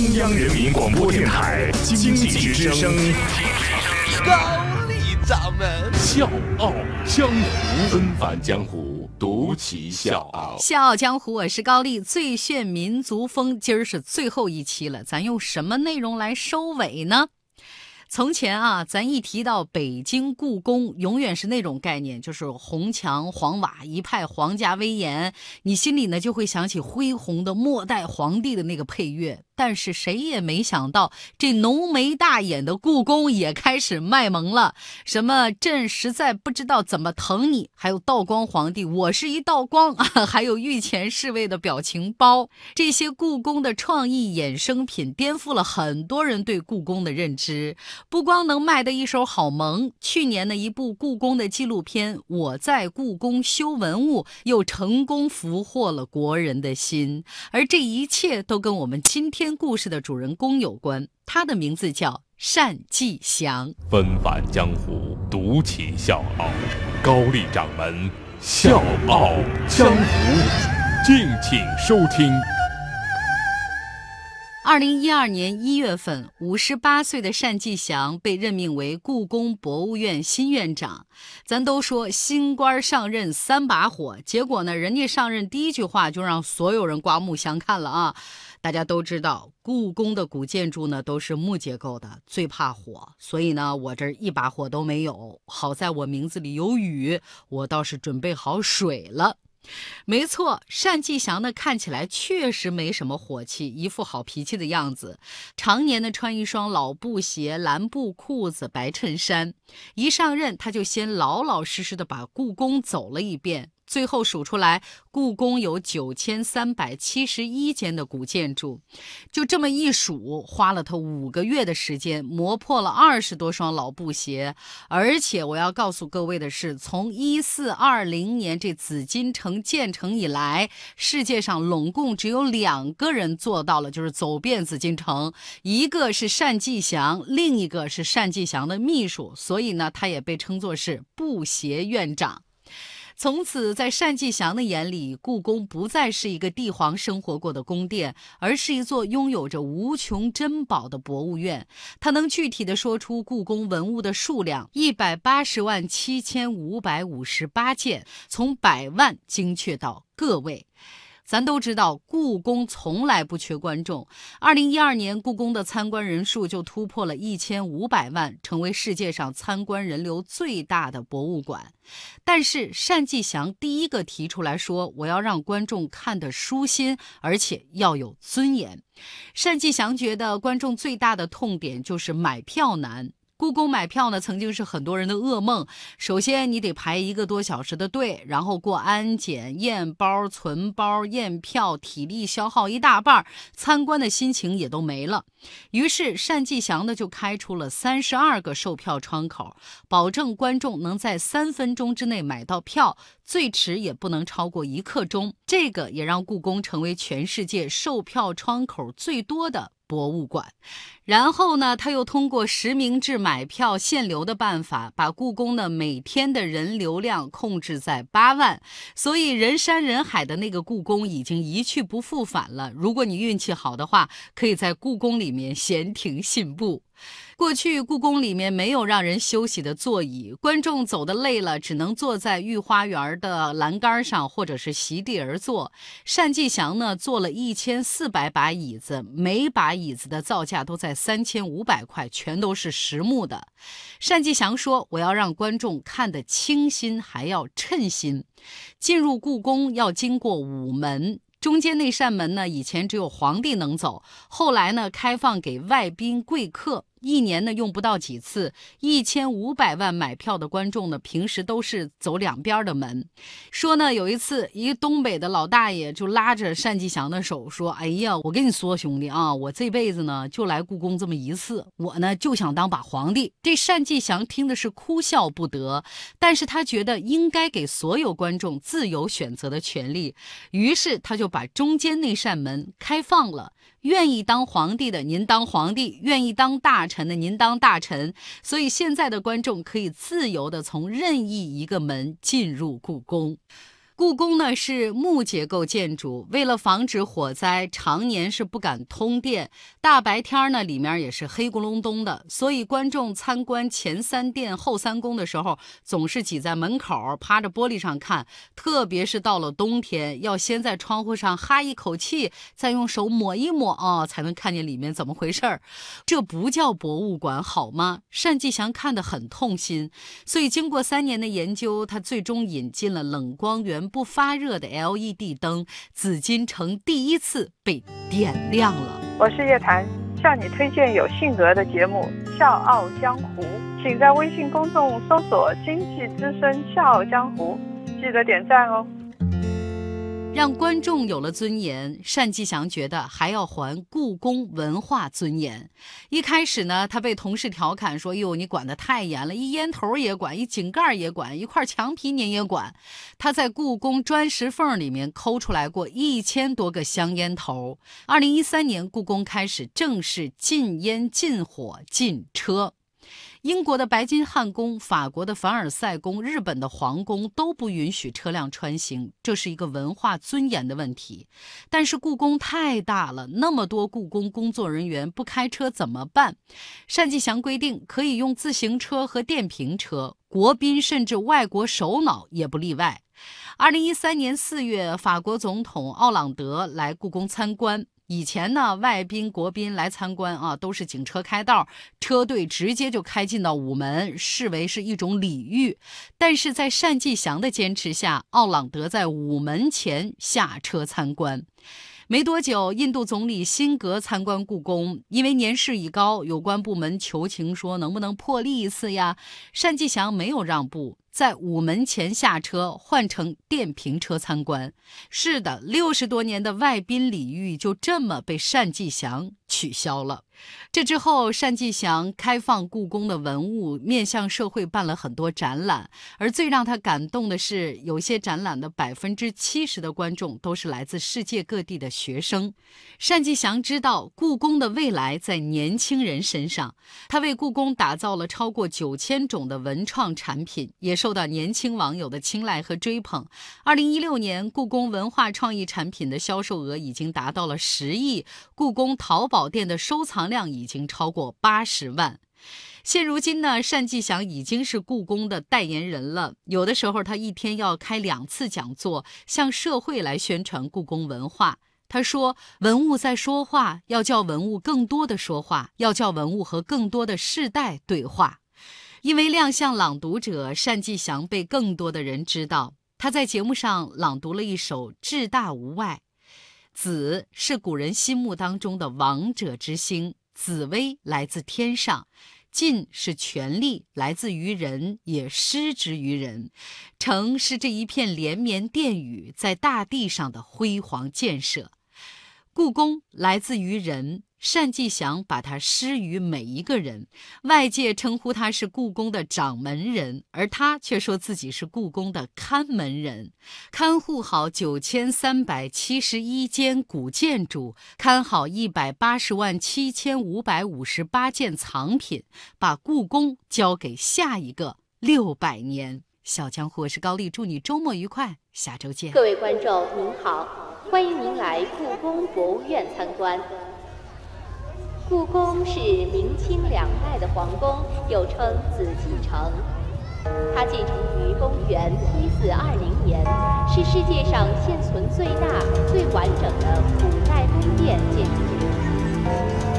中央人民广播电台经济之声，高丽掌门笑傲江湖，恩返江湖，独骑笑傲。笑傲江湖，我是高丽，最炫民族风。今儿是最后一期了，咱用什么内容来收尾呢？从前啊，咱一提到北京故宫，永远是那种概念，就是红墙黄瓦，一派皇家威严，你心里呢就会想起恢宏的末代皇帝的那个配乐。但是谁也没想到，这浓眉大眼的故宫也开始卖萌了。什么朕实在不知道怎么疼你，还有道光皇帝，我是一道光啊，还有御前侍卫的表情包，这些故宫的创意衍生品，颠覆了很多人对故宫的认知。不光能卖得一手好萌，去年的一部故宫的纪录片《我在故宫修文物》，又成功俘获了国人的心。而这一切都跟我们今天。故事的主人公有关，他的名字叫单霁翔。纷繁江湖，独起笑傲。高丽掌门笑傲江湖，敬请收听。二零一二年一月份，五十八岁的单霁翔被任命为故宫博物院新院长。咱都说新官上任三把火，结果呢，人家上任第一句话就让所有人刮目相看了啊！大家都知道，故宫的古建筑呢都是木结构的，最怕火，所以呢，我这一把火都没有。好在我名字里有雨，我倒是准备好水了。没错，单霁翔呢看起来确实没什么火气，一副好脾气的样子。常年呢穿一双老布鞋、蓝布裤子、白衬衫，一上任他就先老老实实的把故宫走了一遍。最后数出来，故宫有九千三百七十一间的古建筑，就这么一数，花了他五个月的时间，磨破了二十多双老布鞋。而且我要告诉各位的是，从一四二零年这紫禁城建成以来，世界上拢共只有两个人做到了，就是走遍紫禁城，一个是单霁翔，另一个是单霁翔的秘书，所以呢，他也被称作是布鞋院长。从此，在单霁翔的眼里，故宫不再是一个帝皇生活过的宫殿，而是一座拥有着无穷珍宝的博物院。他能具体的说出故宫文物的数量：一百八十万七千五百五十八件，从百万精确到个位。咱都知道，故宫从来不缺观众。二零一二年，故宫的参观人数就突破了一千五百万，成为世界上参观人流最大的博物馆。但是，单霁翔第一个提出来说：“我要让观众看得舒心，而且要有尊严。”单霁翔觉得，观众最大的痛点就是买票难。故宫买票呢，曾经是很多人的噩梦。首先，你得排一个多小时的队，然后过安检、验包、存包、验票，体力消耗一大半，参观的心情也都没了。于是，单霁翔呢就开出了三十二个售票窗口，保证观众能在三分钟之内买到票，最迟也不能超过一刻钟。这个也让故宫成为全世界售票窗口最多的。博物馆，然后呢，他又通过实名制买票限流的办法，把故宫的每天的人流量控制在八万，所以人山人海的那个故宫已经一去不复返了。如果你运气好的话，可以在故宫里面闲庭信步。过去故宫里面没有让人休息的座椅，观众走的累了，只能坐在御花园的栏杆上，或者是席地而坐。单霁翔呢，做了一千四百把椅子，每把椅子的造价都在三千五百块，全都是实木的。单霁翔说：“我要让观众看得清新，还要称心。进入故宫要经过午门。”中间那扇门呢，以前只有皇帝能走，后来呢，开放给外宾贵客。一年呢用不到几次，一千五百万买票的观众呢，平时都是走两边的门。说呢，有一次一个东北的老大爷就拉着单霁翔的手说：“哎呀，我跟你说兄弟啊，我这辈子呢就来故宫这么一次，我呢就想当把皇帝。”这单霁翔听的是哭笑不得，但是他觉得应该给所有观众自由选择的权利，于是他就把中间那扇门开放了。愿意当皇帝的您当皇帝，愿意当大臣的您当大臣。所以现在的观众可以自由的从任意一个门进入故宫。故宫呢是木结构建筑，为了防止火灾，常年是不敢通电，大白天呢里面也是黑咕隆咚的，所以观众参观前三殿后三宫的时候，总是挤在门口，趴着玻璃上看。特别是到了冬天，要先在窗户上哈一口气，再用手抹一抹啊，才能看见里面怎么回事儿。这不叫博物馆好吗？单霁翔看得很痛心，所以经过三年的研究，他最终引进了冷光源。不发热的 LED 灯，紫禁城第一次被点亮了。我是叶檀，向你推荐有性格的节目《笑傲江湖》，请在微信公众搜索“经济之声笑傲江湖”，记得点赞哦。让观众有了尊严，单霁翔觉得还要还故宫文化尊严。一开始呢，他被同事调侃说：“哟，你管得太严了，一烟头也管，一井盖也管，一块墙皮您也管。”他在故宫砖石缝里面抠出来过一千多个香烟头。二零一三年，故宫开始正式禁烟、禁火、禁车。英国的白金汉宫、法国的凡尔赛宫、日本的皇宫都不允许车辆穿行，这是一个文化尊严的问题。但是故宫太大了，那么多故宫工作人员不开车怎么办？单霁翔规定可以用自行车和电瓶车，国宾甚至外国首脑也不例外。二零一三年四月，法国总统奥朗德来故宫参观。以前呢，外宾、国宾来参观啊，都是警车开道，车队直接就开进到午门，视为是一种礼遇。但是在单霁翔的坚持下，奥朗德在午门前下车参观。没多久，印度总理辛格参观故宫，因为年事已高，有关部门求情说能不能破例一次呀？单霁翔没有让步。在午门前下车，换成电瓶车参观。是的，六十多年的外宾礼遇就这么被单霁翔取消了。这之后，单霁翔开放故宫的文物，面向社会办了很多展览。而最让他感动的是，有些展览的百分之七十的观众都是来自世界各地的学生。单霁翔知道故宫的未来在年轻人身上，他为故宫打造了超过九千种的文创产品，也受到年轻网友的青睐和追捧。二零一六年，故宫文化创意产品的销售额已经达到了十亿，故宫淘宝店的收藏。量已经超过八十万。现如今呢，单霁翔已经是故宫的代言人了。有的时候，他一天要开两次讲座，向社会来宣传故宫文化。他说：“文物在说话，要叫文物更多的说话，要叫文物和更多的世代对话。”因为亮相《朗读者》，单霁翔被更多的人知道。他在节目上朗读了一首《志大无外》。子是古人心目当中的王者之星。紫薇来自天上，尽是权力来自于人，也失之于人。城是这一片连绵殿宇在大地上的辉煌建设。故宫来自于人。单霁翔把它施于每一个人，外界称呼他是故宫的掌门人，而他却说自己是故宫的看门人，看护好九千三百七十一间古建筑，看好一百八十万七千五百五十八件藏品，把故宫交给下一个六百年。小江湖，我是高丽，祝你周末愉快，下周见。各位观众您好，欢迎您来故宫博物院参观。故宫是明清两代的皇宫，又称紫禁城。它建成于公元一四二零年，是世界上现存最大、最完整的古代宫殿建筑。